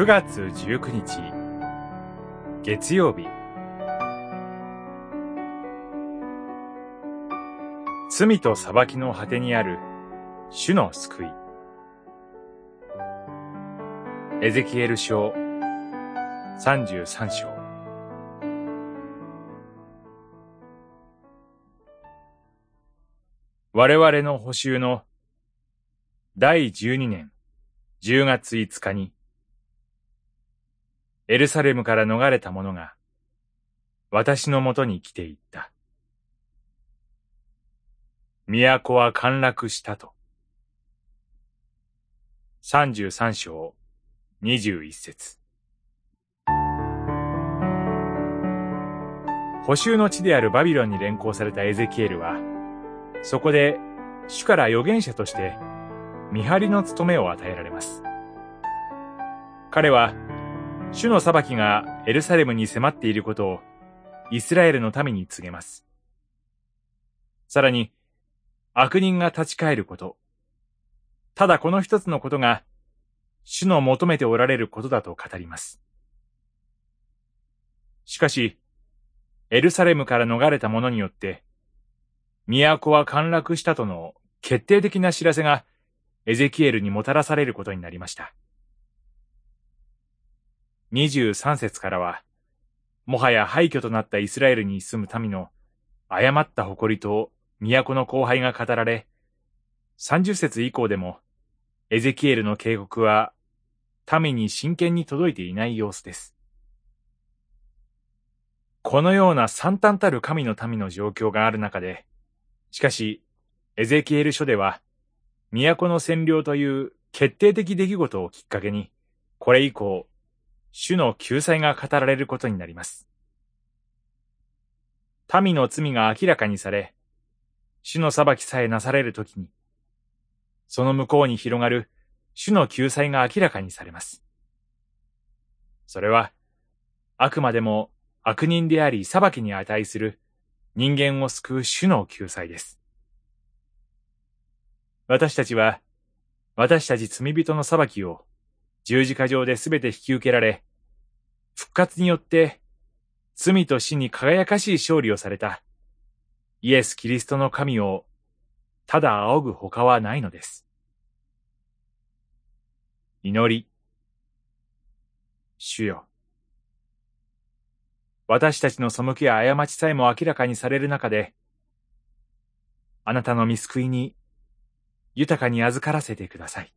9月19日。月曜日。罪と裁きの果てにある主の救い。エゼキエル書33章。我々の補修の第12年10月5日に、エルサレムから逃れた者が、私のもとに来ていった。都は陥落したと。33章21節補修の地であるバビロンに連行されたエゼキエルは、そこで主から預言者として見張りの務めを与えられます。彼は、主の裁きがエルサレムに迫っていることをイスラエルの民に告げます。さらに、悪人が立ち返ること。ただこの一つのことが、主の求めておられることだと語ります。しかし、エルサレムから逃れた者によって、都は陥落したとの決定的な知らせがエゼキエルにもたらされることになりました。23節からは、もはや廃墟となったイスラエルに住む民の誤った誇りと都の荒廃が語られ、30節以降でも、エゼキエルの警告は、民に真剣に届いていない様子です。このような惨憺たる神の民の状況がある中で、しかし、エゼキエル書では、都の占領という決定的出来事をきっかけに、これ以降、主の救済が語られることになります。民の罪が明らかにされ、主の裁きさえなされるときに、その向こうに広がる主の救済が明らかにされます。それは、あくまでも悪人であり裁きに値する人間を救う主の救済です。私たちは、私たち罪人の裁きを十字架上で全て引き受けられ、復活によって罪と死に輝かしい勝利をされたイエス・キリストの神をただ仰ぐ他はないのです。祈り。主よ。私たちの背きや過ちさえも明らかにされる中で、あなたの見救いに豊かに預からせてください。